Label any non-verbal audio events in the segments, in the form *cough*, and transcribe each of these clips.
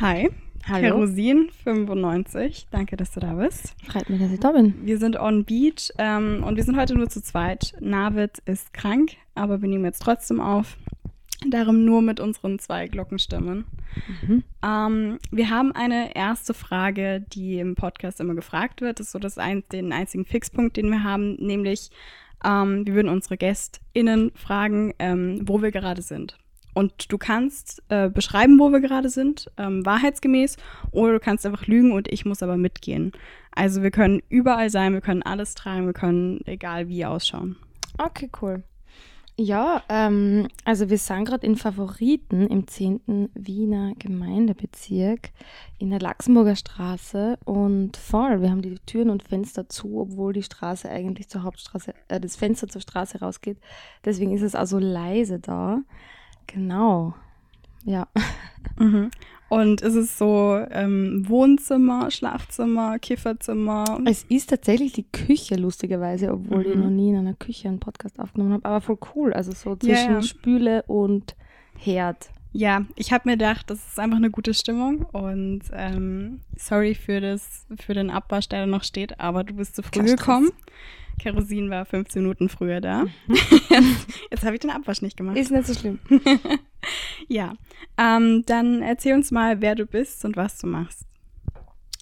Hi, Hallo. Kerosin 95. Danke, dass du da bist. Freut mich, dass ich da bin. Wir sind on Beat ähm, und wir sind heute nur zu zweit. Navid ist krank, aber wir nehmen jetzt trotzdem auf. Darum nur mit unseren zwei Glockenstimmen. Mhm. Ähm, wir haben eine erste Frage, die im Podcast immer gefragt wird. Das ist so das ein, den einzigen Fixpunkt, den wir haben, nämlich ähm, wir würden unsere GästInnen fragen, ähm, wo wir gerade sind. Und du kannst äh, beschreiben, wo wir gerade sind, ähm, wahrheitsgemäß, oder du kannst einfach lügen und ich muss aber mitgehen. Also wir können überall sein, wir können alles tragen, wir können egal wie ausschauen. Okay, cool. Ja, ähm, also wir sind gerade in Favoriten im 10. Wiener Gemeindebezirk in der Laxenburger Straße und voll, wir haben die Türen und Fenster zu, obwohl die Straße eigentlich zur Hauptstraße, äh, das Fenster zur Straße rausgeht. Deswegen ist es also leise da. Genau. Ja. Mhm. Und ist es so ähm, Wohnzimmer, Schlafzimmer, Kifferzimmer? Es ist tatsächlich die Küche, lustigerweise, obwohl ich Mhm. noch nie in einer Küche einen Podcast aufgenommen habe, aber voll cool. Also so zwischen ja. Spüle und Herd. Ja, ich habe mir gedacht, das ist einfach eine gute Stimmung und ähm, sorry für das, für den Abwasch, der da noch steht, aber du bist zu früh Kein Stress. Kerosin war 15 Minuten früher da. jetzt *laughs* jetzt habe ich den Abwasch nicht gemacht. Ist nicht so schlimm. *laughs* ja, ähm, dann erzähl uns mal, wer du bist und was du machst.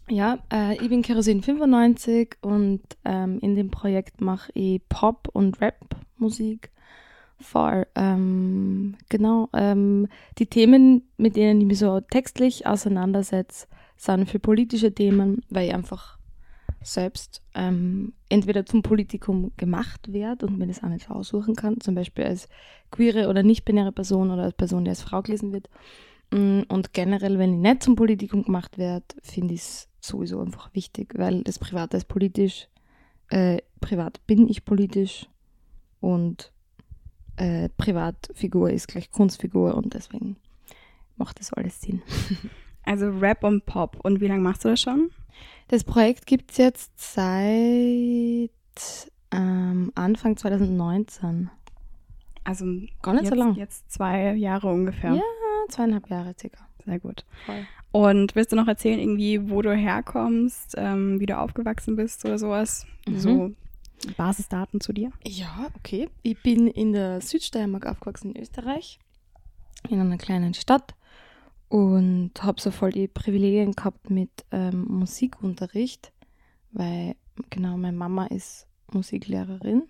Ja, äh, ich bin Kerosin 95 und ähm, in dem Projekt mache ich Pop- und Rap-Musik. Voll. Ähm, genau. Ähm, die Themen, mit denen ich mich so textlich auseinandersetze, sind für politische Themen, weil ich einfach selbst ähm, entweder zum Politikum gemacht werde und mir das auch nicht aussuchen kann, zum Beispiel als queere oder nicht-binäre Person oder als Person, die als Frau gelesen wird. Mm, Und generell, wenn ich nicht zum Politikum gemacht werde, finde ich es sowieso einfach wichtig, weil das Private ist politisch, äh, privat bin ich politisch und äh, Privatfigur ist gleich Kunstfigur und deswegen macht das alles Sinn. *laughs* Also Rap und Pop. Und wie lange machst du das schon? Das Projekt gibt es jetzt seit ähm, Anfang 2019. Also Gar nicht jetzt, so lang. Jetzt zwei Jahre ungefähr. Ja. Zweieinhalb Jahre circa. Sehr gut. Voll. Und willst du noch erzählen, irgendwie, wo du herkommst, ähm, wie du aufgewachsen bist oder sowas? Mhm. So Basisdaten zu dir? Ja, okay. Ich bin in der Südsteiermark aufgewachsen in Österreich, in einer kleinen Stadt und habe so voll die Privilegien gehabt mit ähm, Musikunterricht, weil genau meine Mama ist Musiklehrerin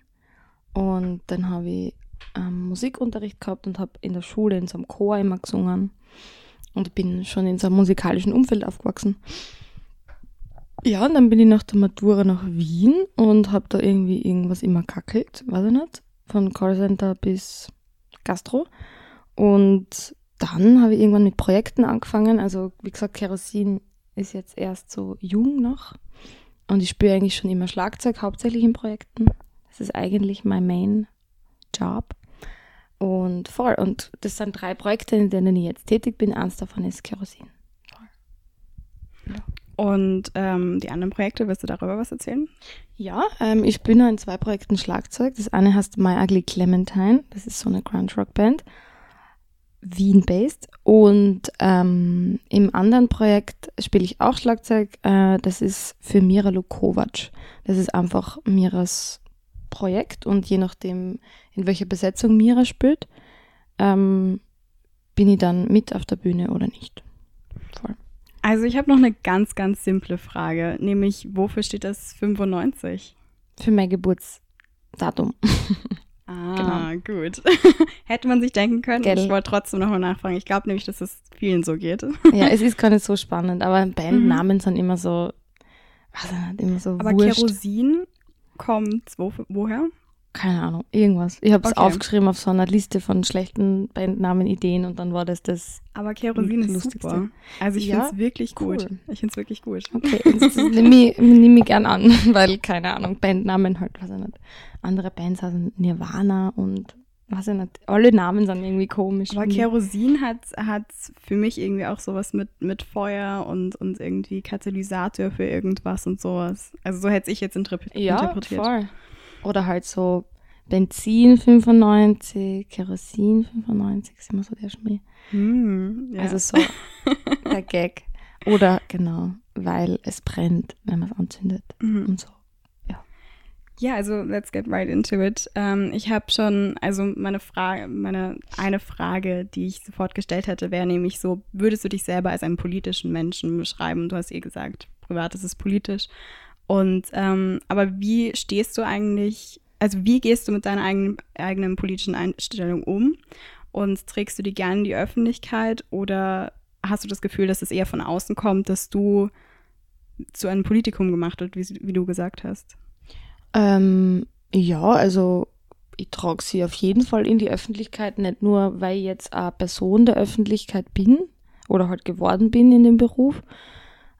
und dann habe ich ähm, Musikunterricht gehabt und habe in der Schule in so einem Chor immer gesungen und bin schon in so einem musikalischen Umfeld aufgewachsen. Ja, und dann bin ich nach der Matura nach Wien und habe da irgendwie irgendwas immer kackelt, weiß ich nicht, von Callcenter bis Gastro. Und dann habe ich irgendwann mit Projekten angefangen. Also wie gesagt, Kerosin ist jetzt erst so jung noch. Und ich spiele eigentlich schon immer Schlagzeug, hauptsächlich in Projekten. Das ist eigentlich mein Main Job. Und voll. Und das sind drei Projekte, in denen ich jetzt tätig bin. Eins davon ist Kerosin. Und ähm, die anderen Projekte, willst du darüber was erzählen? Ja, ähm, ich bin in zwei Projekten Schlagzeug. Das eine heißt My Ugly Clementine. Das ist so eine Grunge Rock Band. Wien-based. Und ähm, im anderen Projekt spiele ich auch Schlagzeug. Äh, das ist für Mira Lukovac. Das ist einfach Miras Projekt und je nachdem, in welcher Besetzung Mira spielt, ähm, bin ich dann mit auf der Bühne oder nicht. Voll. Also ich habe noch eine ganz, ganz simple Frage, nämlich wofür steht das 95? Für mein Geburtsdatum. *laughs* Ah, gut. *laughs* Hätte man sich denken können. Gell. Ich wollte trotzdem nochmal nachfragen. Ich glaube nämlich, dass es vielen so geht. *laughs* Ja, es ist gar nicht so spannend, aber Bandnamen sind immer so, ich nicht, immer so Aber wurscht. Kerosin kommt wo, woher? Keine Ahnung, irgendwas. Ich habe es Okay. aufgeschrieben auf so einer Liste von schlechten Bandnamen-Ideen und dann war das das. Aber Kerosin Das ist Lustigste. super. Also ich Ja, finde es wirklich gut. cool. Ich finde es wirklich gut. Okay, das nehme ich, nehm ich gern an, *laughs* weil, keine Ahnung, Bandnamen halt, weiß ich nicht. Andere Bands heißen Nirvana und, weiß ich nicht, alle Namen sind irgendwie komisch. Aber Kerosin hat, hat für mich irgendwie auch sowas mit, mit Feuer und, und irgendwie Katalysator für irgendwas und sowas. Also so hätte ich jetzt interpre ja, interpretiert. voll. Oder halt so Benzin 95, Kerosin 95, ist immer so der Schmäh. Hm, ja. Also so der *laughs* Gag. Oder genau, weil es brennt, wenn man es anzündet Mhm. und so. Ja, also let's get right into it. Ähm, ich habe schon, also meine Frage, meine eine Frage, die ich sofort gestellt hätte, wäre nämlich so: Würdest du dich selber als einen politischen Menschen beschreiben? Du hast eh gesagt, privat ist es politisch. Und ähm, aber wie stehst du eigentlich? Also wie gehst du mit deiner eigenen, eigenen politischen Einstellung um? Und trägst du die gerne in die Öffentlichkeit oder hast du das Gefühl, dass es eher von außen kommt, dass du zu einem Politikum gemacht wird, wie, wie du gesagt hast? Ähm, ja, also ich trage sie auf jeden Fall in die Öffentlichkeit, nicht nur, weil ich jetzt eine Person der Öffentlichkeit bin oder halt geworden bin in dem Beruf,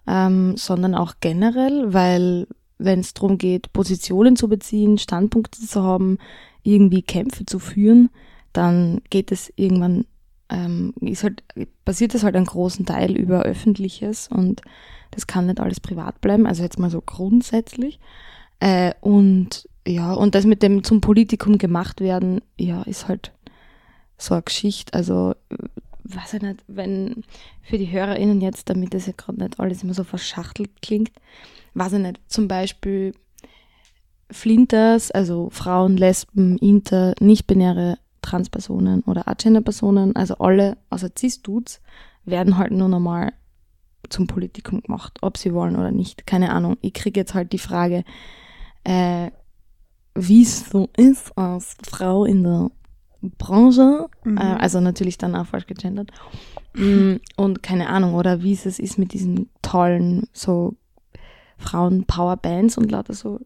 ähm, sondern auch generell, weil wenn es darum geht, Positionen zu beziehen, Standpunkte zu haben, irgendwie Kämpfe zu führen, dann geht es irgendwann, ähm, halt, basiert es halt einen großen Teil über Öffentliches und das kann nicht alles privat bleiben, also jetzt mal so grundsätzlich. Äh, und ja, und das mit dem zum Politikum gemacht werden, ja, ist halt so eine Geschichte. Also, äh, weiß ich nicht, wenn für die HörerInnen jetzt, damit das ja gerade nicht alles immer so verschachtelt klingt, weiß ich nicht, zum Beispiel Flinters, also Frauen, Lesben, Inter, nicht-binäre Transpersonen oder Agender-Personen, also alle außer Cis-Dudes, werden halt nur normal zum Politikum gemacht, ob sie wollen oder nicht. Keine Ahnung. Ich kriege jetzt halt die Frage, äh, wie es so ist als Frau in der Branche, Mhm. äh, also natürlich dann auch falsch gegendert. Mm, Und keine Ahnung, oder wie es es ist mit diesen tollen so Frauen-Power-Bands und lauter so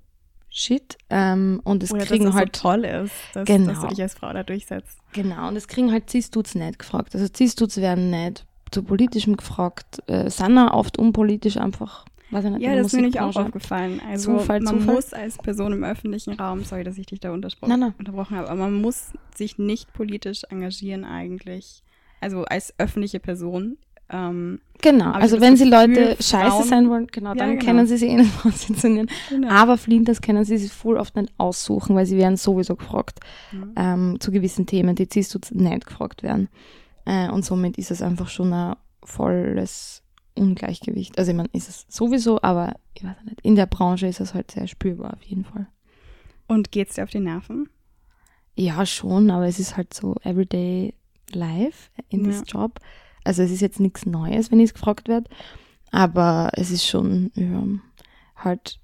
Shit. Ähm, und es kriegen dass das halt so toll ist, dass, Genau. dass du dich als Frau da durchsetzt. Genau, und das kriegen halt Cis-Dudes nicht gefragt. Also Cis-Dudes werden nicht zu politischem gefragt, äh, sind auch oft unpolitisch einfach, Ja, in der das ist mir nicht auch aufgefallen. Also Zufall, man Zufall? muss als Person im öffentlichen Raum, sorry, dass ich dich da Nein, nein. unterbrochen habe, aber man muss sich nicht politisch engagieren eigentlich. Also als öffentliche Person. Ähm, Genau, also wenn das sie Gefühl, Leute scheiße Frauen- sein wollen, genau, Ja, dann genau. können sie sich eh nicht *laughs* positionieren. genau. Aber Flinters können sie sich voll oft nicht aussuchen, weil sie werden sowieso gefragt Mhm. ähm, zu gewissen Themen, die Cis-Dudes nicht gefragt werden. Äh, und somit ist es einfach schon ein volles Ungleichgewicht. Also ich meine, ist es sowieso, aber ich weiß nicht, in der Branche ist es halt sehr spürbar auf jeden Fall. Und geht's dir auf die Nerven? Ja, schon, aber es ist halt so everyday life in Ja. this Job. Also es ist jetzt nichts Neues, wenn ich es gefragt werde, aber es ist schon ja, halt,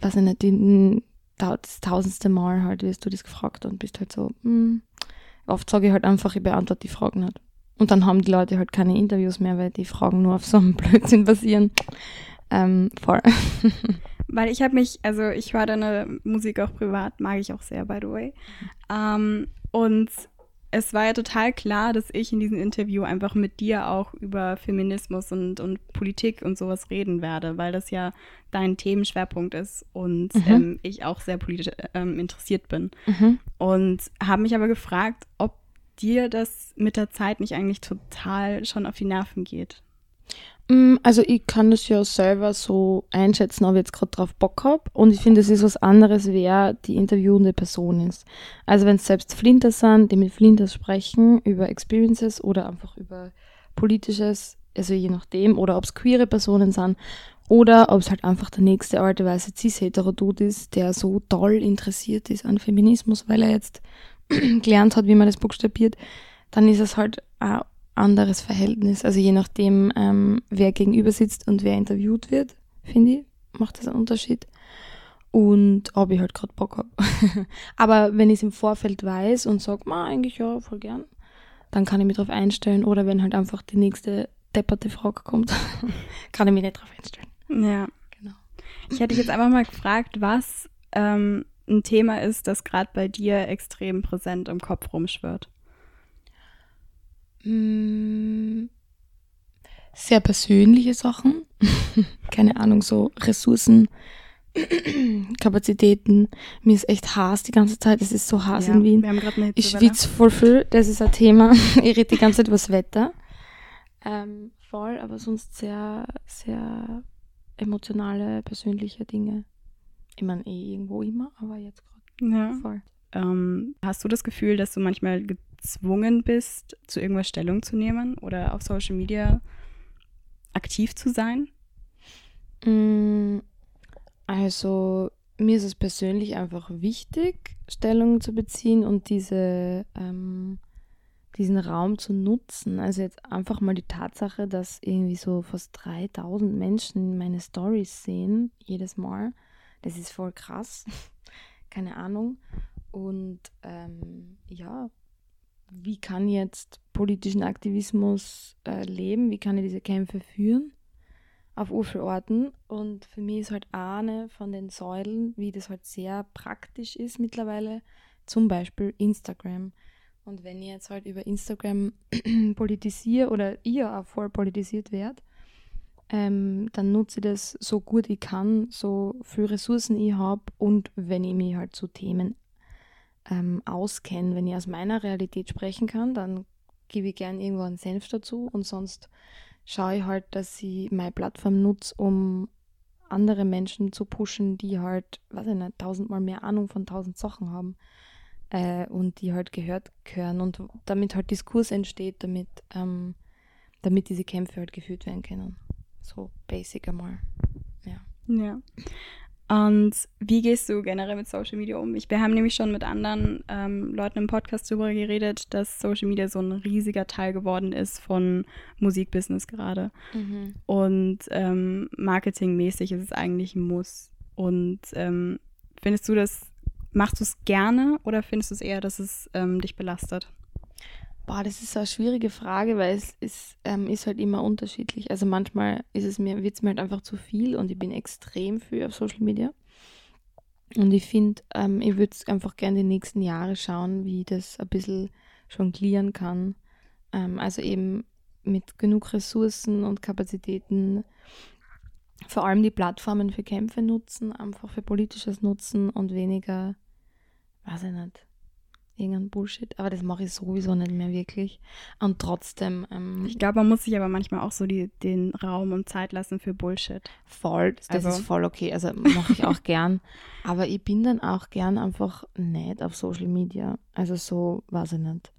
weiß ich nicht, die, das tausendste Mal halt wirst du das gefragt und bist halt so, hm. oft sage ich halt einfach, ich beantworte die Fragen nicht. Und dann haben die Leute halt keine Interviews mehr, weil die Fragen nur auf so einem *laughs* Blödsinn basieren. Ähm, voll. *laughs* Weil ich habe mich, also ich höre deine Musik auch privat, mag ich auch sehr, by the way. Ähm, und es war ja total klar, dass ich in diesem Interview einfach mit dir auch über Feminismus und, und Politik und sowas reden werde, weil das ja dein Themenschwerpunkt ist und Mhm. ähm, ich auch sehr politisch ähm, interessiert bin. Mhm. Und habe mich aber gefragt, ob dir das mit der Zeit nicht eigentlich total schon auf die Nerven geht. Mm, Also ich kann das ja selber so einschätzen, ob ich jetzt gerade drauf Bock habe. Und ich finde, es ist was anderes, wer die interviewende Person ist. Also wenn es selbst Flinters sind, die mit Flinters sprechen über Experiences oder einfach über Politisches, also je nachdem, oder ob es queere Personen sind oder ob es halt einfach der nächste alte weiße cis-hetero-Dude ist, der so toll interessiert ist an Feminismus, weil er jetzt *clears throat* gelernt hat, wie man das buchstabiert, dann ist es halt ein anderes Verhältnis. Also je nachdem, ähm, wer gegenüber sitzt und wer interviewt wird, finde ich, macht das einen Unterschied. Und ob ich halt gerade Bock habe. *laughs* Aber wenn ich es im Vorfeld weiß und sage, ma, eigentlich ja, voll gern, dann kann ich mich drauf einstellen. Oder wenn halt einfach die nächste depperte Frage kommt, *laughs* kann ich mich nicht drauf einstellen. Ja. Genau. Ich hätte dich jetzt einfach mal gefragt, was ähm, ein Thema ist, das gerade bei dir extrem präsent im Kopf rumschwirrt. Mm, Sehr persönliche Sachen. *laughs* Keine Ahnung, so Ressourcen, *clears throat* Kapazitäten. Mir ist echt heiß die ganze Zeit. Es ist so heiß in Wien. Wir haben eine Ich schwitze voll viel, das ist ein Thema. *laughs* ich rede die ganze Zeit über das Wetter. Ähm, voll, aber sonst sehr, sehr emotionale, persönliche Dinge. Meine, eh irgendwo immer, aber jetzt gerade Ja. voll. Ähm, hast du das Gefühl, dass du manchmal gezwungen bist, zu irgendwas Stellung zu nehmen oder auf Social Media aktiv zu sein? Mm, also mir ist es persönlich einfach wichtig, Stellung zu beziehen und diese, ähm, diesen Raum zu nutzen. Also jetzt einfach mal die Tatsache, dass irgendwie so fast 3000 Menschen meine Stories sehen, jedes Mal. Das ist voll krass. *laughs* Keine Ahnung. Und ähm, ja, wie kann jetzt politischen Aktivismus äh, leben? Wie kann ich diese Kämpfe führen? auf Uferorten. Und für mich ist halt eine von den Säulen, wie das halt sehr praktisch ist mittlerweile, zum Beispiel Instagram. Und wenn ich jetzt halt über Instagram *clears throat* politisiere oder ihr auch voll politisiert werdet, ähm, dann nutze ich das so gut ich kann, so viele Ressourcen ich habe und wenn ich mich halt zu Themen ähm, auskenne, wenn ich aus meiner Realität sprechen kann, dann gebe ich gern irgendwo einen Senf dazu und sonst schaue ich halt, dass ich meine Plattform nutze, um andere Menschen zu pushen, die halt, weiß ich nicht, tausendmal mehr Ahnung von tausend Sachen haben äh, und die halt gehört gehören und damit halt Diskurs entsteht, damit, ähm, damit diese Kämpfe halt geführt werden können. So basic einmal. Ja. Ja. Und wie gehst du generell mit Social Media um? Ich, wir haben nämlich schon mit anderen ähm, Leuten im Podcast darüber geredet, dass Social Media so ein riesiger Teil geworden ist von Musikbusiness gerade. Mhm. Und ähm, marketingmäßig ist es eigentlich ein Muss. Und ähm, findest du das, machst du es gerne oder findest du es eher, dass es ähm, dich belastet? Boah, das ist eine schwierige Frage, weil es ist, ähm, ist halt immer unterschiedlich. Also manchmal ist es mir, wird es mir halt einfach zu viel und ich bin extrem viel auf Social Media. Und ich finde, ähm, ich würde einfach gerne die nächsten Jahre schauen, wie ich das ein bisschen jonglieren kann. Ähm, also eben mit genug Ressourcen und Kapazitäten vor allem die Plattformen für Kämpfe nutzen, einfach für politisches Nutzen und weniger, weiß ich nicht, irgendein Bullshit. Aber das mache ich sowieso nicht mehr wirklich. Und trotzdem. Ähm, ich glaube, man muss sich aber manchmal auch so die, den Raum und Zeit lassen für Bullshit. Voll, das also. ist voll okay. Also mache ich auch *laughs* gern. Aber ich bin dann auch gern einfach nicht auf Social Media. Also so, weiß ich nicht.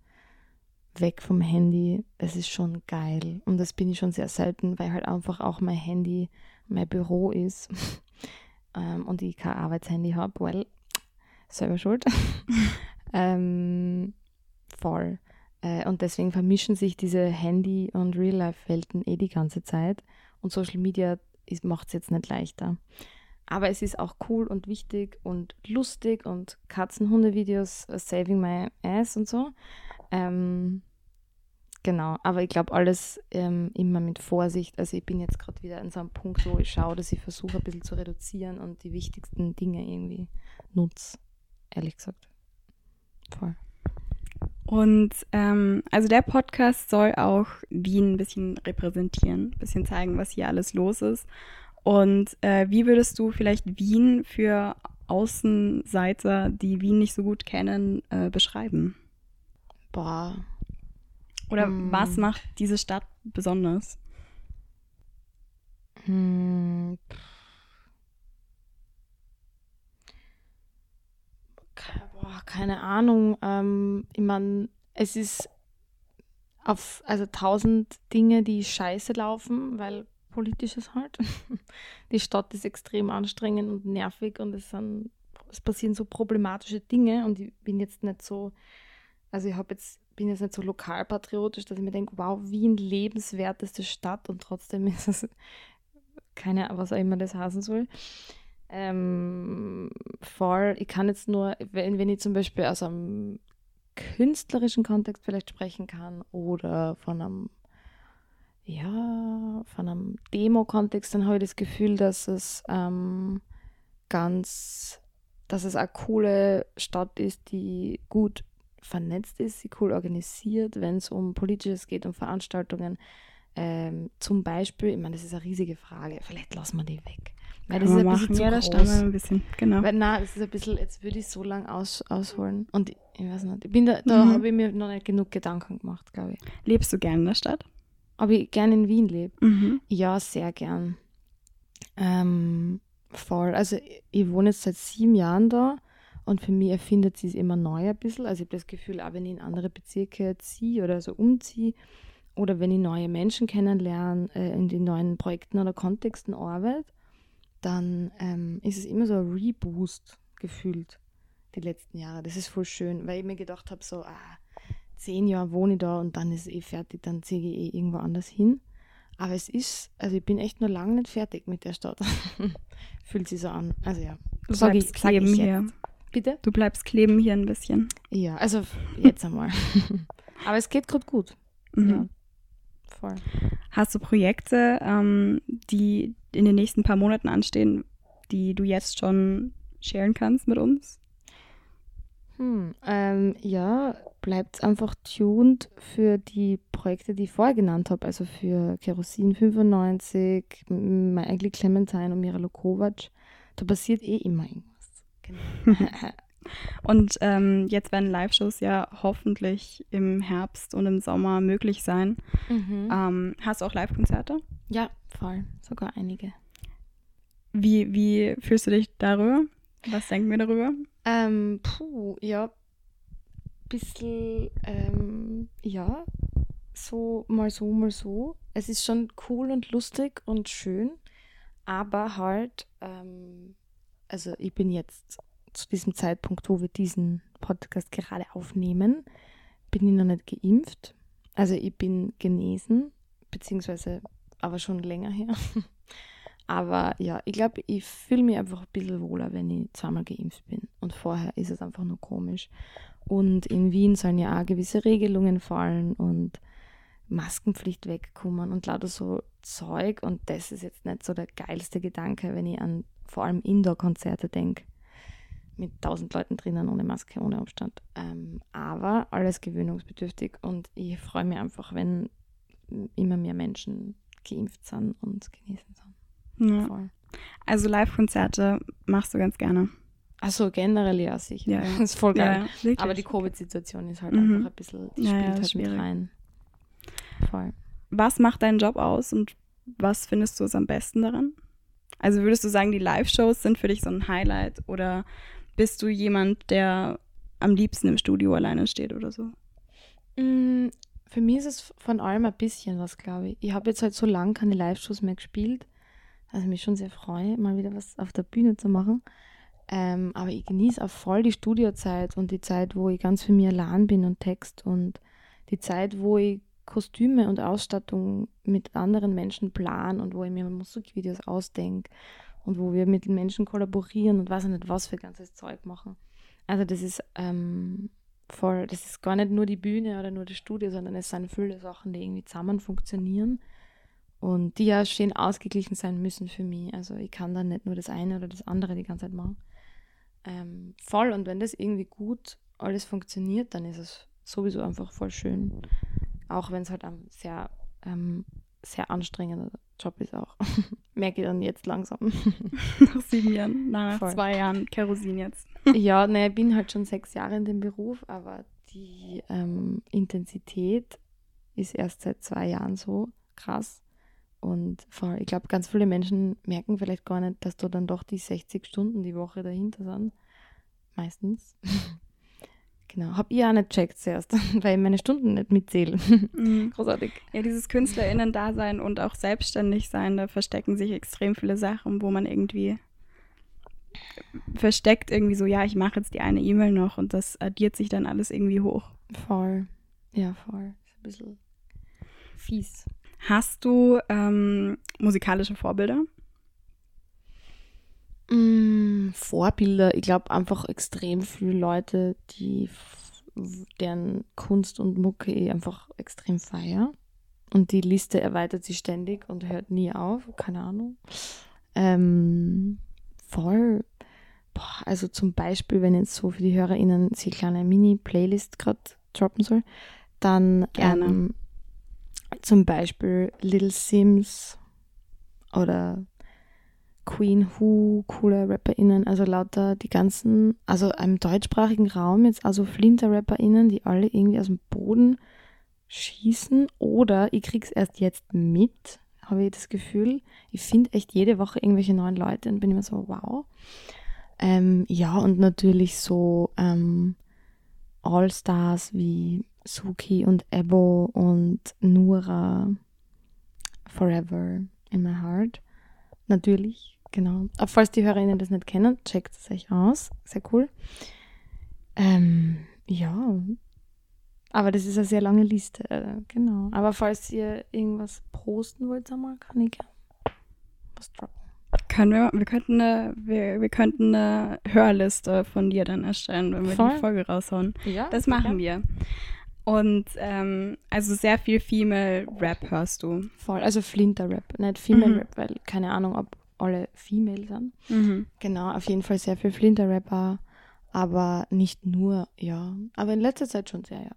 Weg vom Handy. Es ist schon geil. Und das bin ich schon sehr selten, weil halt einfach auch mein Handy mein Büro ist. *laughs* ähm, und ich kein Arbeitshandy habe. Well, selber schuld. *laughs* Ähm, voll. Äh, und deswegen vermischen sich diese Handy- und Real-Life-Welten eh die ganze Zeit. Und Social Media macht es jetzt nicht leichter. Aber es ist auch cool und wichtig und lustig und Katzen-Hunde-Videos, uh, Saving My Ass und so. Ähm, genau, aber ich glaube, alles ähm, immer mit Vorsicht. Also ich bin jetzt gerade wieder an so einem Punkt, wo ich schaue, dass ich versuche, ein bisschen zu reduzieren und die wichtigsten Dinge irgendwie nutze, ehrlich gesagt. Voll. Und ähm, also der Podcast soll auch Wien ein bisschen repräsentieren, ein bisschen zeigen, was hier alles los ist. Und äh, wie würdest du vielleicht Wien für Außenseiter, die Wien nicht so gut kennen, äh, beschreiben? Boah. Oder hm. was macht diese Stadt besonders? Hm. Boah, keine Ahnung. Ähm, ich meine, es ist auf, also tausend Dinge, die scheiße laufen, weil politisches halt. *laughs* Die Stadt ist extrem anstrengend und nervig und es sind, es passieren so problematische Dinge und ich bin jetzt nicht so, also ich habe jetzt, bin jetzt nicht so lokalpatriotisch, dass ich mir denke, wow, Wien lebenswerteste Stadt und trotzdem *laughs* ist es keine, was auch immer das heißen soll ähm, voll. Ich kann jetzt nur, wenn, wenn ich zum Beispiel aus einem künstlerischen Kontext vielleicht sprechen kann oder von einem, ja, von einem Demo-Kontext, dann habe ich das Gefühl, dass es ähm, ganz, dass es eine coole Stadt ist, die gut vernetzt ist, sie cool organisiert, wenn es um Politisches geht, um Veranstaltungen. Ähm, zum Beispiel, ich meine, das ist eine riesige Frage, vielleicht lassen wir die weg. Weil das ist ein bisschen zu ja, groß. ein bisschen, genau. Weil, nein, das ist ein bisschen, jetzt würde ich so lang aus, ausholen. Und ich, ich weiß nicht, ich bin da, da mhm. habe ich mir noch nicht genug Gedanken gemacht, glaube ich. Lebst du gern in der Stadt? Ob ich gern in Wien lebe? Mhm. Ja, sehr gern. Ähm, voll. Also ich wohne jetzt seit sieben Jahren da Und für mich erfindet sie es immer neu ein bisschen. Also ich habe das Gefühl, auch wenn ich in andere Bezirke ziehe oder so umziehe oder wenn ich neue Menschen kennenlerne, äh, in den neuen Projekten oder Kontexten arbeite, dann ähm, ist es immer so ein Reboost gefühlt, die letzten Jahre. Das ist voll schön, weil ich mir gedacht habe, so, ah, zehn Jahre wohne ich da und dann ist es eh fertig, dann ziehe ich eh irgendwo anders hin. Aber es ist, also ich bin echt noch lange nicht fertig mit der Stadt. *laughs* Fühlt sich so an. Also ja. Du sag bleibst ich, kleben hier. Bitte? Du bleibst kleben hier ein bisschen. Ja, also jetzt einmal. *laughs* Aber es geht gerade gut. Mhm. Ja. Voll. Hast du Projekte, ähm, die in den nächsten paar Monaten anstehen, die du jetzt schon sharen kannst mit uns? Hm, ähm, ja, bleibt einfach tuned für die Projekte, die ich vorher genannt habe, also für Kerosin 95, My Ugly Clementine und Mira Kovac. Da passiert eh immer irgendwas. Genau. *laughs* *laughs* und ähm, jetzt werden Live-Shows ja hoffentlich im Herbst und im Sommer möglich sein. Mhm. Ähm, hast du auch Live-Konzerte? Ja, voll. Sogar einige. Wie, wie fühlst du dich darüber? Was denken wir darüber? Ähm, puh, ja, bisschen, ähm, ja, so mal so, mal so. Es ist schon cool und lustig und schön, aber halt, ähm, also ich bin jetzt zu diesem Zeitpunkt, wo wir diesen Podcast gerade aufnehmen, bin ich noch nicht geimpft. Also ich bin genesen, beziehungsweise aber schon länger her. *laughs* Aber ja, ich glaube, ich fühle mich einfach ein bisschen wohler, wenn ich zweimal geimpft bin. Und vorher ist es einfach nur komisch. Und in Wien sollen ja auch gewisse Regelungen fallen und Maskenpflicht wegkommen und lauter so Zeug. Und das ist jetzt nicht so der geilste Gedanke, wenn ich an vor allem Indoor-Konzerte denke. Mit tausend Leuten drinnen, ohne Maske, ohne Abstand. Ähm, aber alles gewöhnungsbedürftig und ich freue mich einfach, wenn immer mehr Menschen geimpft sind und genießen sind. Ja. Also Live-Konzerte machst du ganz gerne. Achso, generell ja, sicher. Ja, ja. *laughs* Das ist voll geil. Ja, Aber die Covid-Situation ist halt mhm. einfach ein bisschen, die spielt halt schwierig. mit rein. Voll. Was macht deinen Job aus und was findest du es am besten daran? Also würdest du sagen, die Live-Shows sind für dich so ein Highlight oder bist du jemand, der am liebsten im Studio alleine steht oder so? Mm, für mich ist es von allem ein bisschen was, glaube ich. Ich habe jetzt halt so lange keine Live-Shows mehr gespielt also mich schon sehr freue, mal wieder was auf der Bühne zu machen. Ähm, aber ich genieße auch voll die Studiozeit und die Zeit, wo ich ganz für mich allein bin und Text und die Zeit, wo ich Kostüme und Ausstattung mit anderen Menschen plan und wo ich mir Musikvideos ausdenke und wo wir mit den Menschen kollaborieren und weiß nicht, was für ganzes Zeug machen. Also das ist ähm, voll, das ist gar nicht nur die Bühne oder nur das Studio, sondern es sind viele Sachen, die irgendwie zusammen funktionieren und die ja schön ausgeglichen sein müssen für mich. Also ich kann dann nicht nur das eine oder das andere die ganze Zeit machen. Ähm, voll. Und wenn das irgendwie gut alles funktioniert, dann ist es sowieso einfach voll schön. Auch wenn es halt ein sehr, ähm, sehr anstrengender Job ist auch. *laughs* Merke ich dann jetzt langsam. *laughs* nach sieben Jahren, nach *laughs* voll. zwei Jahren Kerosin jetzt. *laughs* ja, ne, ich bin halt schon sechs Jahre in dem Beruf, aber die ähm, Intensität ist erst seit zwei Jahren so krass. Und voll, ich glaube, ganz viele Menschen merken vielleicht gar nicht, dass da dann doch die 60 Stunden die Woche dahinter sind. Meistens. Genau. Hab ich auch nicht checkt zuerst, *laughs* weil ich meine Stunden nicht mitzähle. Mhm. *laughs* Großartig. Ja, dieses KünstlerInnen-Dasein und auch selbstständig sein, da verstecken sich extrem viele Sachen, wo man irgendwie versteckt irgendwie so, ja, ich mache jetzt die eine E-Mail noch und das addiert sich dann alles irgendwie hoch. Voll. Ja, voll. Ist ein bisschen fies. Hast du ähm, musikalische Vorbilder? Mm, Vorbilder, ich glaube einfach extrem viele Leute, die deren Kunst und Mucke ich einfach extrem feier. Und die Liste erweitert sich ständig und hört nie auf, keine Ahnung. Ähm, voll. Boah, also zum Beispiel, wenn jetzt so für die HörerInnen sie kleine Mini-Playlist gerade droppen soll, dann Gerne. Ähm, zum Beispiel Little Sims oder Queen Who, coole RapperInnen, also lauter die ganzen, also im deutschsprachigen Raum jetzt also flinter RapperInnen, die alle irgendwie aus dem Boden schießen oder ich krieg's erst jetzt mit, habe ich das Gefühl. Ich finde echt jede Woche irgendwelche neuen Leute und bin immer so, wow. Ähm, ja, und natürlich so ähm, All-Stars wie Suki und Ebo und Nura Forever in my heart. Natürlich, genau. Aber falls die Hörerinnen das nicht kennen, checkt es euch aus. Sehr cool. Ähm, ja. Aber das ist eine sehr lange Liste, genau. Aber falls ihr irgendwas posten wollt, einmal, kann ich was droppen. Können wir, wir könnten eine, wir, wir könnten eine Hörliste von dir dann erstellen, wenn wir Voll. die Folge raushauen. Ja, Das machen wir. Und ähm, also sehr viel Female Rap hörst du. Voll, also Flinter-Rap, nicht Female Mhm. Rap, weil keine Ahnung, ob alle Female sind. Mhm. Genau, auf jeden Fall sehr viel Flinter-Rap auch, aber nicht nur, ja. Aber in letzter Zeit schon sehr, ja.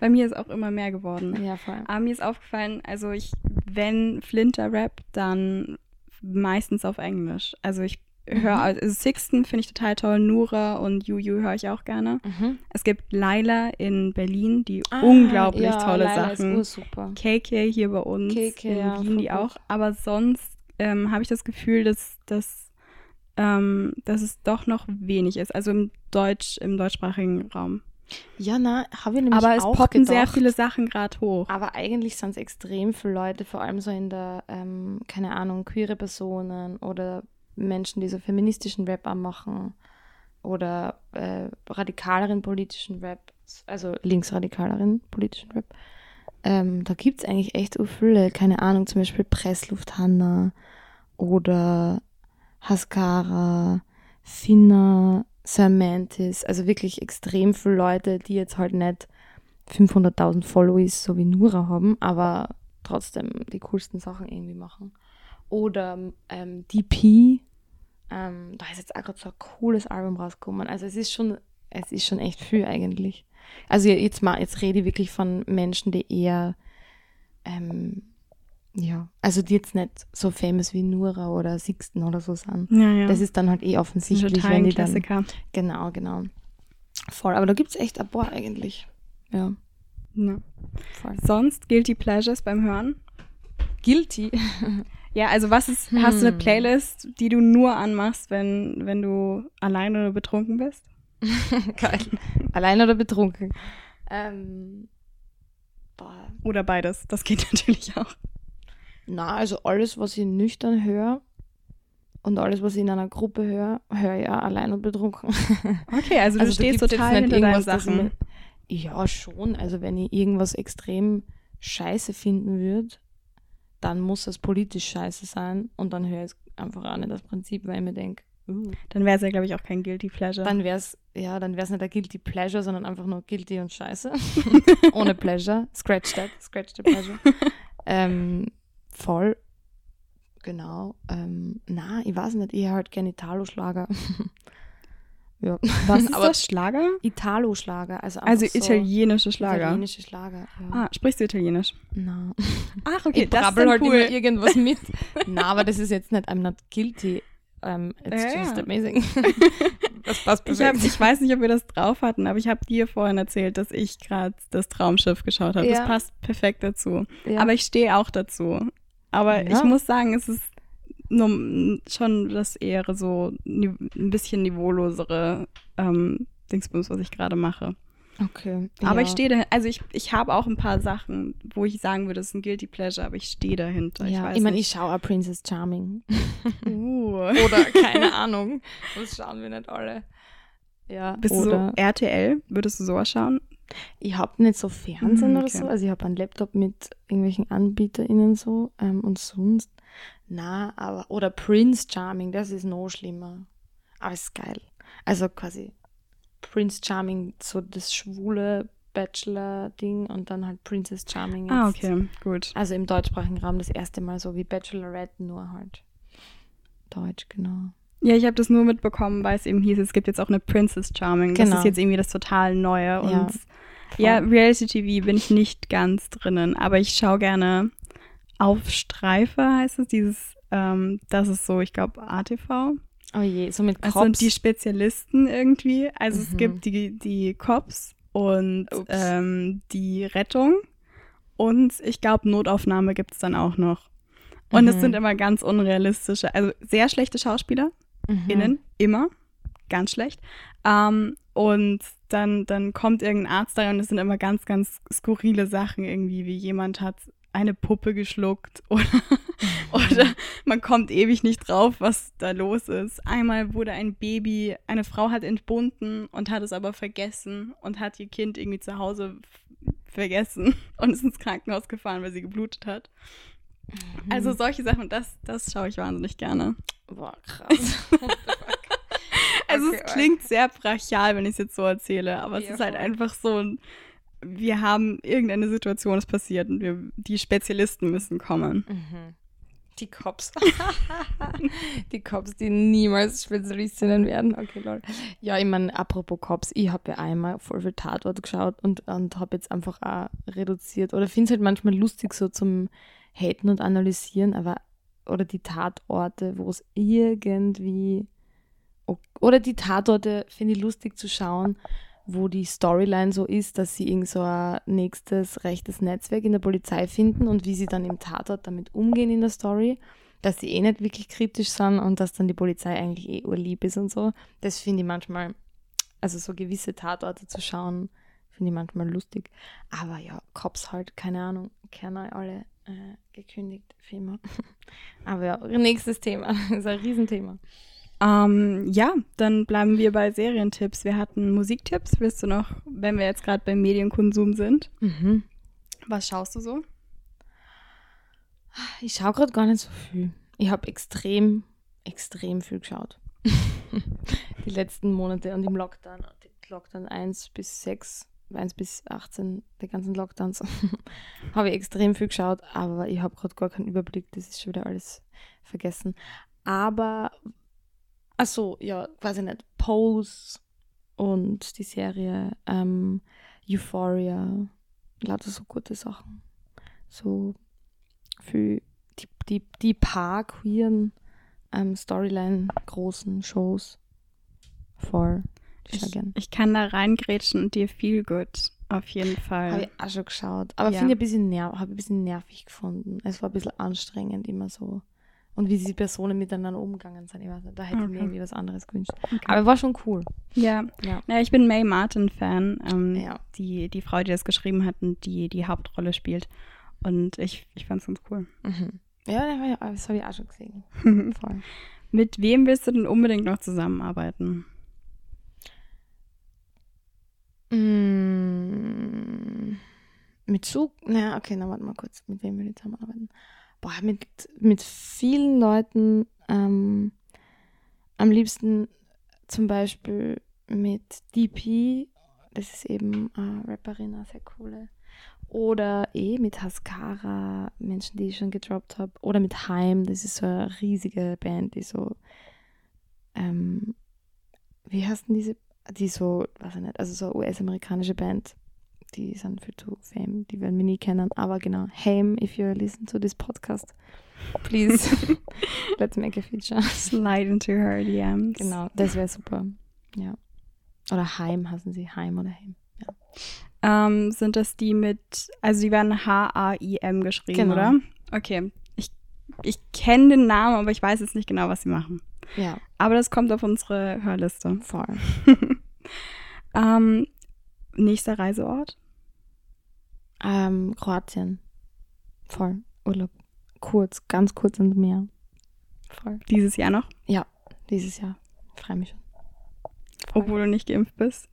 Bei mir ist auch immer mehr geworden. Ja, voll. Aber mir ist aufgefallen, also ich, wenn Flinter Rap, dann meistens auf Englisch. Also ich höre, Mhm. also Sixten finde ich total toll, Nura und Juju höre ich auch gerne. Mhm. Es gibt Laila in Berlin, die Ah, unglaublich ja, tolle Laila Ist Sachen. ursuper. KK hier bei uns KK, in ja, Wien, voll die auch. Aber sonst ähm, habe ich das Gefühl, dass, dass, ähm, dass es doch noch wenig ist. Also im Deutsch, im deutschsprachigen Raum. Ja, na, habe ich nämlich Aber es auch poppen gedacht. sehr viele Sachen gerade hoch. Aber eigentlich sind es extrem viele Leute, vor allem so in der, ähm, keine Ahnung, queere Personen oder Menschen, die so feministischen Rap auch machen oder äh, radikaleren politischen Rap, also linksradikaleren politischen Rap. Ähm, da gibt es eigentlich echt so viele, keine Ahnung, zum Beispiel Pressluft Hanna oder Haskara, Finna, Samantis, also wirklich extrem viele Leute, die jetzt halt nicht 500.000 Followies so wie Nura haben, aber trotzdem die coolsten Sachen irgendwie machen. Oder ähm, DP, ähm, da ist jetzt auch gerade so ein cooles Album rausgekommen. Also es ist schon, es ist schon echt viel eigentlich. Also jetzt jetzt rede ich wirklich von Menschen, die eher, ähm, ja, also die jetzt nicht so famous wie Nura oder Sixten oder so sind. Ja, ja. Das ist dann halt eh ein offensichtlich, wenn die dann Klassiker. Genau, genau. Voll. Aber da gibt es echt ein paar eigentlich. Ja, Ja. voll. Sonst Guilty Pleasures beim Hören? Guilty. *laughs* Ja, also was ist, hast du eine Hm. Playlist, die du nur anmachst, wenn, wenn du alleine oder betrunken bist? *laughs* Geil. Allein oder betrunken? Ähm, boah. Oder beides? Das geht *laughs* natürlich auch. Na, also alles, was ich nüchtern höre und alles, was ich in einer Gruppe höre, höre ich auch allein und betrunken. *laughs* Okay, also, Also du da stehst jetzt total nicht hinter deinen irgendwas, das ich Sachen. mir- Ja, schon. Also wenn ich irgendwas extrem scheiße finden würde, dann muss es politisch scheiße sein und dann höre ich es einfach nicht das Prinzip, weil ich mir denke, uh, Dann wäre es ja, glaube ich, auch kein Guilty Pleasure. dann wäre es, ja, dann wäre es nicht ein Guilty Pleasure, sondern einfach nur Guilty und Scheiße. *laughs* Ohne Pleasure. Scratch that, scratch the pleasure. *laughs* ähm, voll. Genau. Ähm, na, ich weiß nicht, ich höre halt gerne Italo-Schlager. *laughs* ja. was *laughs* ist Aber das? Schlager? Italo-Schlager, also Also so italienische Schlager. Italienische Schlager, ja. Ah, sprichst du Italienisch? Na. Ach, ich brabbel halt immer irgendwas mit. *laughs* Na, aber das ist jetzt nicht, I'm not guilty. Um, it's Ja, just ja. amazing. das passt Ich, hab, perfekt. ich weiß nicht, ob wir das drauf hatten, aber ich habe dir vorhin erzählt, dass ich gerade das Traumschiff geschaut habe. Ja. Das passt perfekt dazu. Aber ich stehe auch dazu. Aber Ja. ich muss sagen, es ist nur, schon das eher so ein bisschen niveaulosere ähm, Dingsbums, was ich gerade mache. okay. Aber ja. ich stehe dahinter. Also ich, ich habe auch ein paar Sachen, wo ich sagen würde, es ist ein Guilty Pleasure, aber ich stehe dahinter. Ja, ich weiß ich meine, ich schaue auch Princess Charming. Uh. Oder *laughs* keine Ahnung. Das schauen wir nicht alle. Ja, Bist du oder so RTL? Würdest du sowas schauen? Ich habe nicht so Fernsehen Mhm, oder okay. so. Also ich habe einen Laptop mit irgendwelchen AnbieterInnen so. Ähm, und sonst, na, aber, oder Prince Charming, das ist noch schlimmer. Aber es ist geil. Also quasi Prince Charming, so das schwule Bachelor-Ding und dann halt Princess Charming. Jetzt. Ah, okay, gut. Also im deutschsprachigen Raum das erste Mal so wie Bachelorette, nur halt Deutsch, genau. Ja, ich habe das nur mitbekommen, weil es eben hieß, es gibt jetzt auch eine Princess Charming. Das Genau. ist jetzt irgendwie das total Neue. Und Ja, ja. Reality TV bin ich nicht ganz drinnen, aber ich schaue gerne auf Streife, heißt es, dieses, ähm, das ist so, ich glaube, ATV. Oh je, so mit Das Cops. sind die Spezialisten irgendwie. Also es Mhm. gibt die, die Cops und ähm, die Rettung. Und ich glaube, Notaufnahme gibt es dann auch noch. Und es Mhm. sind immer ganz unrealistische, also sehr schlechte Schauspieler. Mhm. innen, immer, ganz schlecht. Ähm, und dann, dann kommt irgendein Arzt da und es sind immer ganz, ganz skurrile Sachen irgendwie, wie jemand hat eine Puppe geschluckt *laughs* oder, oder man kommt ewig nicht drauf, was da los ist. Einmal wurde ein Baby, eine Frau hat entbunden und hat es aber vergessen und hat ihr Kind irgendwie zu Hause vergessen *laughs* und ist ins Krankenhaus gefahren, weil sie geblutet hat. Also solche Sachen, das, das schaue ich wahnsinnig gerne. Boah, krass. *laughs* Also Okay, es klingt sehr brachial, wenn ich es jetzt so erzähle, aber es Ja, ist halt einfach so ein, wir haben irgendeine Situation ist passiert und wir, die Spezialisten müssen kommen. Mhm. Die Cops. *laughs* die Cops, die niemals Spezialistinnen werden. Okay, lol. Ja, ich meine, apropos Cops, ich habe ja einmal voll viel Tatort geschaut und, und habe jetzt einfach auch reduziert. Oder finde es halt manchmal lustig so zum Haten und Analysieren, aber oder die Tatorte, wo es irgendwie oder die Tatorte finde ich lustig zu schauen, wo die Storyline so ist, dass sie irgend so ein nächstes rechtes Netzwerk in der Polizei finden und wie sie dann im Tatort damit umgehen in der Story, dass sie eh nicht wirklich kritisch sind und dass dann die Polizei eigentlich eh urlieb ist und so. Das finde ich manchmal, also so gewisse Tatorte zu schauen, finde ich manchmal lustig. Aber ja, Cops halt, keine Ahnung, kennen alle äh, gekündigt immer. *laughs* Aber ja, nächstes Thema, *laughs* das ist ein Riesenthema. Ähm, ja, dann bleiben wir bei Serientipps. Wir hatten Musiktipps. Willst du noch, wenn wir jetzt gerade beim Medienkonsum sind, Mhm. was schaust du so? Ich schaue gerade gar nicht so viel. Ich habe extrem, extrem viel geschaut. *laughs* die letzten Monate und im Lockdown, Lockdown 1 bis 6, 1 bis 18, die ganzen Lockdowns, *laughs* habe ich extrem viel geschaut, aber ich habe gerade gar keinen Überblick, das ist schon wieder alles vergessen. Aber, ach so, ja, quasi nicht, Pose und die Serie ähm, Euphoria, lauter so gute Sachen. So für die, die, die paar queeren ähm, Storyline großen Shows voll. Ich Ich, kann da reingrätschen und dir viel gut. Auf jeden Habe Fall. ich auch schon geschaut. Aber Ja. finde ich ein bisschen, ner hab ich ein bisschen nervig gefunden. Es war ein bisschen anstrengend immer so. Und wie die Personen miteinander umgegangen sind. Ich weiß nicht, da hätte ich mir Okay. irgendwie was anderes gewünscht. Okay. Aber war schon cool. Ja. Ja. ja, ich bin May Martin-Fan. Ähm, Ja. die, die Frau, die das geschrieben hat und die die Hauptrolle spielt. Und ich, ich fand es ganz cool. Mhm. Ja, das, war ja- das habe ich auch schon gesehen. *laughs* Voll. Mit wem willst du denn unbedingt noch zusammenarbeiten? Mm, mit Zug? Na, okay, na warte mal kurz. Mit wem will ich zusammenarbeiten? Boah, mit, mit vielen Leuten. Ähm, am liebsten zum Beispiel mit DP. Das ist eben eine Rapperin, eine sehr coole. Oder eh mit Haskara, Menschen, die ich schon gedroppt habe. Oder mit Heim, das ist so eine riesige Band, die so. Ähm, wie heißt denn diese die so, weiß ich nicht, also so US-amerikanische Band, die sind für zu fame, die werden wir nie kennen, aber genau, Haim, if you listen to this podcast, please, *laughs* *laughs* let's make a feature. Slide into her DMs. Genau, das wäre super, ja. Oder Heim heißen sie, Heim oder Heim. Ähm, sind das die mit, also die werden H-A-I-M geschrieben, Genau. oder? Okay. Ich, ich kenne den Namen, aber ich weiß jetzt nicht genau, was sie machen. Ja, Aber das kommt auf unsere Hörliste. voll. *laughs* Ähm, nächster Reiseort? Ähm, Kroatien, voll, Urlaub, kurz, ganz kurz und mehr, voll. Dieses Jahr noch? Dieses Jahr, freue mich schon. Voll. Obwohl du nicht geimpft bist.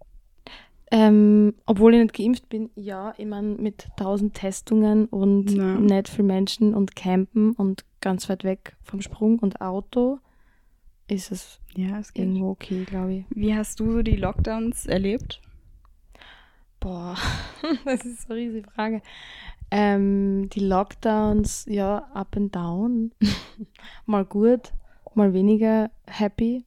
Ähm, obwohl ich nicht geimpft bin, ja, ich meine mit tausend Testungen und Ja. nicht viel Menschen und Campen und ganz weit weg vom Sprung und Auto ist es Ja, es irgendwo okay, glaube ich. Wie hast du so die Lockdowns erlebt? Boah, *laughs* das ist so eine riesige Frage. Ähm, die Lockdowns, ja, up and down. *laughs* mal gut, mal weniger happy.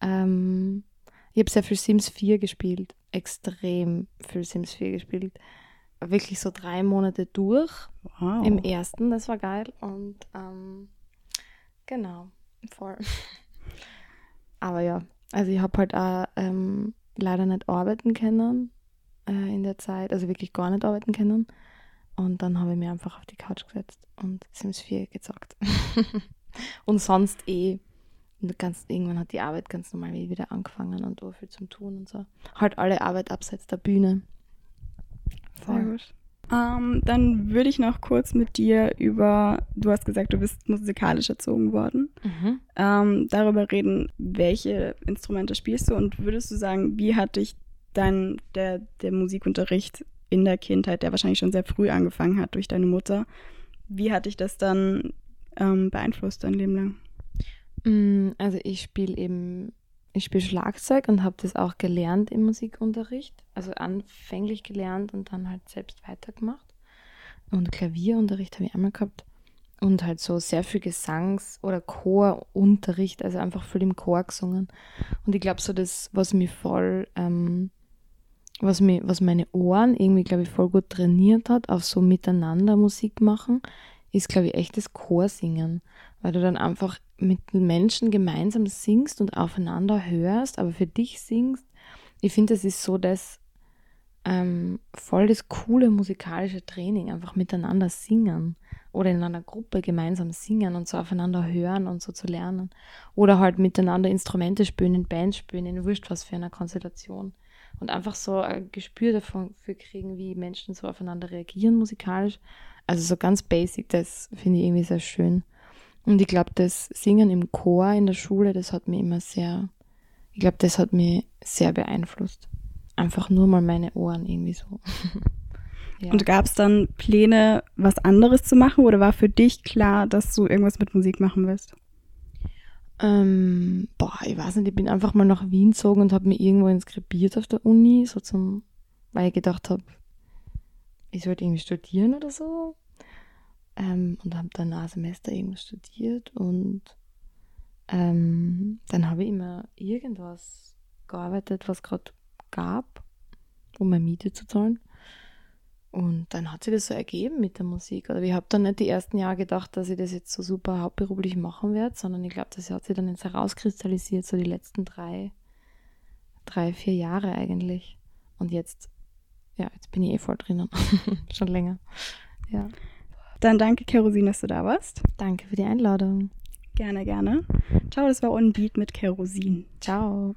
Ähm, ich habe sehr viel Sims 4 gespielt. Extrem viel Sims 4 gespielt. Wirklich so drei Monate durch. Wow. Im ersten, das war geil. Und ähm, genau, voll. *laughs* Aber ja, also ich habe halt auch ähm, leider nicht arbeiten können äh, in der Zeit, also wirklich gar nicht arbeiten können. Und dann habe ich mir einfach auf die Couch gesetzt und Sims 4 gezockt. *laughs* und sonst eh ganz, irgendwann hat die Arbeit ganz normal wieder angefangen und so viel zum Tun und so. Halt alle Arbeit abseits der Bühne. Sehr gut. Ähm, dann würde ich noch kurz mit dir über, du hast gesagt, du bist musikalisch erzogen worden, Mhm. ähm, darüber reden, welche Instrumente spielst du und würdest du sagen, wie hat dich dann der, der Musikunterricht in der Kindheit, der wahrscheinlich schon sehr früh angefangen hat durch deine Mutter, wie hat dich das dann ähm, beeinflusst dein Leben lang? Mm, Also ich spiele eben, ich spiele Schlagzeug und habe das auch gelernt im Musikunterricht. Also anfänglich gelernt und dann halt selbst weitergemacht. Und Klavierunterricht habe ich einmal gehabt. Und halt so sehr viel Gesangs- oder Chorunterricht, also einfach viel im Chor gesungen. Und ich glaube so, das, was mich voll, ähm, was, mir, was meine Ohren irgendwie, glaube ich, voll gut trainiert hat, auf so miteinander Musik machen, ist, glaube ich, echtes Chorsingen. Weil du dann einfach mit Menschen gemeinsam singst und aufeinander hörst, aber für dich singst. Ich finde, das ist so das ähm, voll das coole musikalische Training, einfach miteinander singen oder in einer Gruppe gemeinsam singen und so aufeinander hören und so zu lernen. Oder halt miteinander Instrumente spielen, in Band spielen, in wurscht was für einer Konstellation. Und einfach so ein Gespür davon für kriegen, wie Menschen so aufeinander reagieren musikalisch. Also so ganz basic, das finde ich irgendwie sehr schön. Und ich glaube, das Singen im Chor in der Schule, das hat mich immer sehr, ich glaube, das hat mich sehr beeinflusst. Einfach nur mal meine Ohren irgendwie so. *laughs* ja. Und gab es dann Pläne, was anderes zu machen oder war für dich klar, dass du irgendwas mit Musik machen willst? Ähm, boah, ich weiß nicht, ich bin einfach mal nach Wien gezogen und habe mich irgendwo inskribiert auf der Uni, so zum, weil ich gedacht habe, ich sollte irgendwie studieren oder so. Ähm, und habe dann ein Semester irgendwas studiert und ähm, dann habe ich immer irgendwas gearbeitet, was gerade gab, um meine Miete zu zahlen. Und dann hat sich das so ergeben mit der Musik. Oder ich habe dann nicht die ersten Jahre gedacht, dass ich das jetzt so super hauptberuflich machen werde, sondern ich glaube, das hat sich dann jetzt herauskristallisiert, so die letzten drei, drei, vier Jahre eigentlich. Und jetzt, ja, jetzt bin ich eh voll drinnen. *laughs* Schon länger. Ja. Dann danke, Kerosin, dass du da warst. Danke für die Einladung. Gerne, gerne. Ciao, das war On Beat mit Kerosin. Ciao.